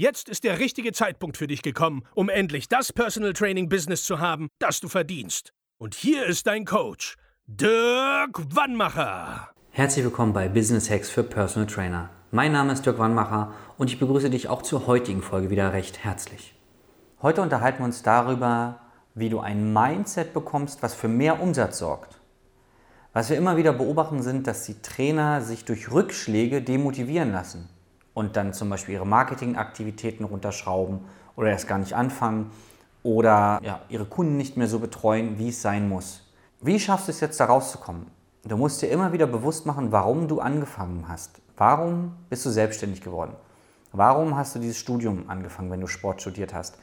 Jetzt ist der richtige Zeitpunkt für dich gekommen, um endlich das Personal Training Business zu haben, das du verdienst. Und hier ist dein Coach, Dirk Wannmacher. Herzlich willkommen bei Business Hacks für Personal Trainer. Mein Name ist Dirk Wannmacher und ich begrüße dich auch zur heutigen Folge wieder recht herzlich. Heute unterhalten wir uns darüber, wie du ein Mindset bekommst, was für mehr Umsatz sorgt. Was wir immer wieder beobachten, sind, dass die Trainer sich durch Rückschläge demotivieren lassen und dann zum Beispiel ihre Marketingaktivitäten runterschrauben oder erst gar nicht anfangen oder ja, ihre Kunden nicht mehr so betreuen, wie es sein muss. Wie schaffst du es jetzt da rauszukommen? Du musst dir immer wieder bewusst machen, warum du angefangen hast. Warum bist du selbstständig geworden? Warum hast du dieses Studium angefangen, wenn du Sport studiert hast?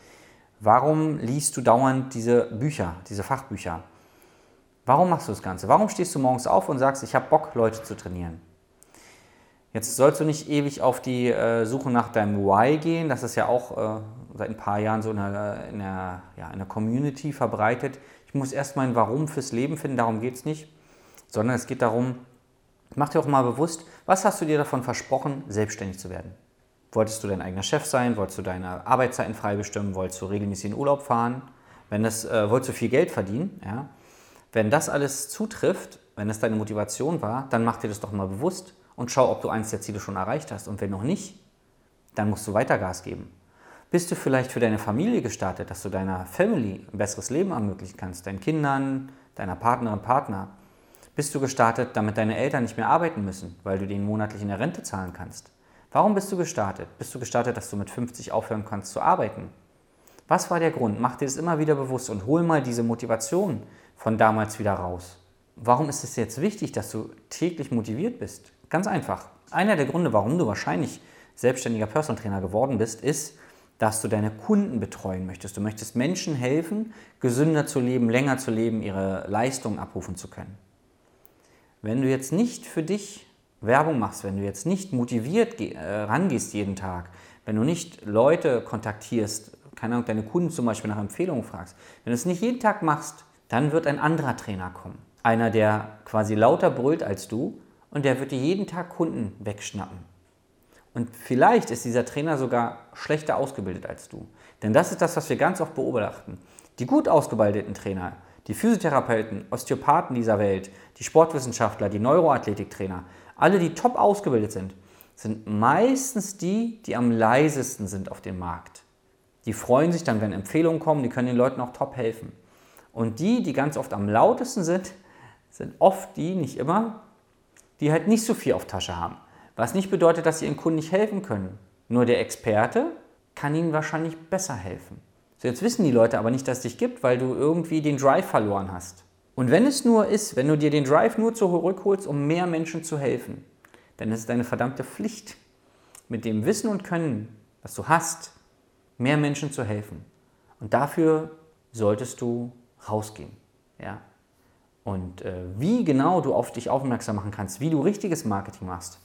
Warum liest du dauernd diese Bücher, diese Fachbücher? Warum machst du das Ganze? Warum stehst du morgens auf und sagst, ich habe Bock, Leute zu trainieren? Jetzt sollst du nicht ewig auf die äh, Suche nach deinem Why gehen. Das ist ja auch äh, seit ein paar Jahren so in der, in, der, ja, in der Community verbreitet. Ich muss erst mein Warum fürs Leben finden, darum geht es nicht. Sondern es geht darum, mach dir auch mal bewusst, was hast du dir davon versprochen, selbstständig zu werden? Wolltest du dein eigener Chef sein? Wolltest du deine Arbeitszeiten frei bestimmen? Wolltest du regelmäßig in Urlaub fahren? Wenn das, äh, wolltest du viel Geld verdienen? Ja? Wenn das alles zutrifft, wenn das deine Motivation war, dann mach dir das doch mal bewusst und schau, ob du eins der Ziele schon erreicht hast. Und wenn noch nicht, dann musst du weiter Gas geben. Bist du vielleicht für deine Familie gestartet, dass du deiner Family ein besseres Leben ermöglichen kannst, deinen Kindern, deiner Partnerin, Partner? Bist du gestartet, damit deine Eltern nicht mehr arbeiten müssen, weil du denen monatlich in der Rente zahlen kannst? Warum bist du gestartet? Bist du gestartet, dass du mit 50 aufhören kannst zu arbeiten? Was war der Grund? Mach dir das immer wieder bewusst und hol mal diese Motivation von damals wieder raus. Warum ist es jetzt wichtig, dass du täglich motiviert bist? Ganz einfach. Einer der Gründe, warum du wahrscheinlich selbstständiger Personal Trainer geworden bist, ist, dass du deine Kunden betreuen möchtest. Du möchtest Menschen helfen, gesünder zu leben, länger zu leben, ihre Leistungen abrufen zu können. Wenn du jetzt nicht für dich Werbung machst, wenn du jetzt nicht motiviert äh, rangehst jeden Tag, wenn du nicht Leute kontaktierst, keine Ahnung, deine Kunden zum Beispiel nach Empfehlungen fragst, wenn du es nicht jeden Tag machst, dann wird ein anderer Trainer kommen. Einer, der quasi lauter brüllt als du und der wird dir jeden Tag Kunden wegschnappen. Und vielleicht ist dieser Trainer sogar schlechter ausgebildet als du. Denn das ist das, was wir ganz oft beobachten. Die gut ausgebildeten Trainer, die Physiotherapeuten, Osteopathen dieser Welt, die Sportwissenschaftler, die Neuroathletiktrainer, alle, die top ausgebildet sind, sind meistens die, die am leisesten sind auf dem Markt. Die freuen sich dann, wenn Empfehlungen kommen, die können den Leuten auch top helfen. Und die, die ganz oft am lautesten sind, sind oft die, nicht immer, die halt nicht so viel auf Tasche haben. Was nicht bedeutet, dass sie ihren Kunden nicht helfen können. Nur der Experte kann ihnen wahrscheinlich besser helfen. So, jetzt wissen die Leute aber nicht, dass es dich gibt, weil du irgendwie den Drive verloren hast. Und wenn es nur ist, wenn du dir den Drive nur zurückholst, um mehr Menschen zu helfen, dann ist es deine verdammte Pflicht, mit dem Wissen und Können, was du hast, mehr Menschen zu helfen. Und dafür solltest du rausgehen. Ja? Und äh, wie genau du auf dich aufmerksam machen kannst, wie du richtiges Marketing machst,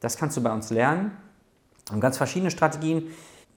das kannst du bei uns lernen. Haben ganz verschiedene Strategien.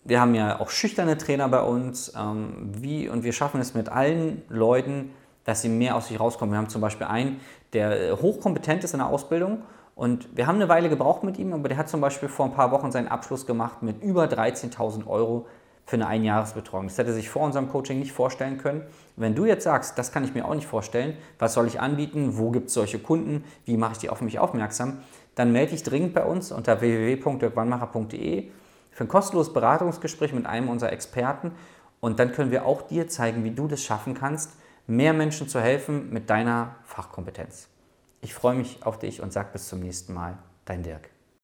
Wir haben ja auch schüchterne Trainer bei uns. Ähm, wie, und wir schaffen es mit allen Leuten, dass sie mehr aus sich rauskommen. Wir haben zum Beispiel einen, der äh, hochkompetent ist in der Ausbildung und wir haben eine Weile gebraucht mit ihm, aber der hat zum Beispiel vor ein paar Wochen seinen Abschluss gemacht mit über 13.000 Euro für eine Einjahresbetreuung. Das hätte sich vor unserem Coaching nicht vorstellen können. Wenn du jetzt sagst, das kann ich mir auch nicht vorstellen, was soll ich anbieten, wo gibt es solche Kunden, wie mache ich die auf mich aufmerksam, dann melde dich dringend bei uns unter www.dirkwannmacher.de für ein kostenloses Beratungsgespräch mit einem unserer Experten und dann können wir auch dir zeigen, wie du das schaffen kannst, mehr Menschen zu helfen mit deiner Fachkompetenz. Ich freue mich auf dich und sag bis zum nächsten Mal. Dein Dirk.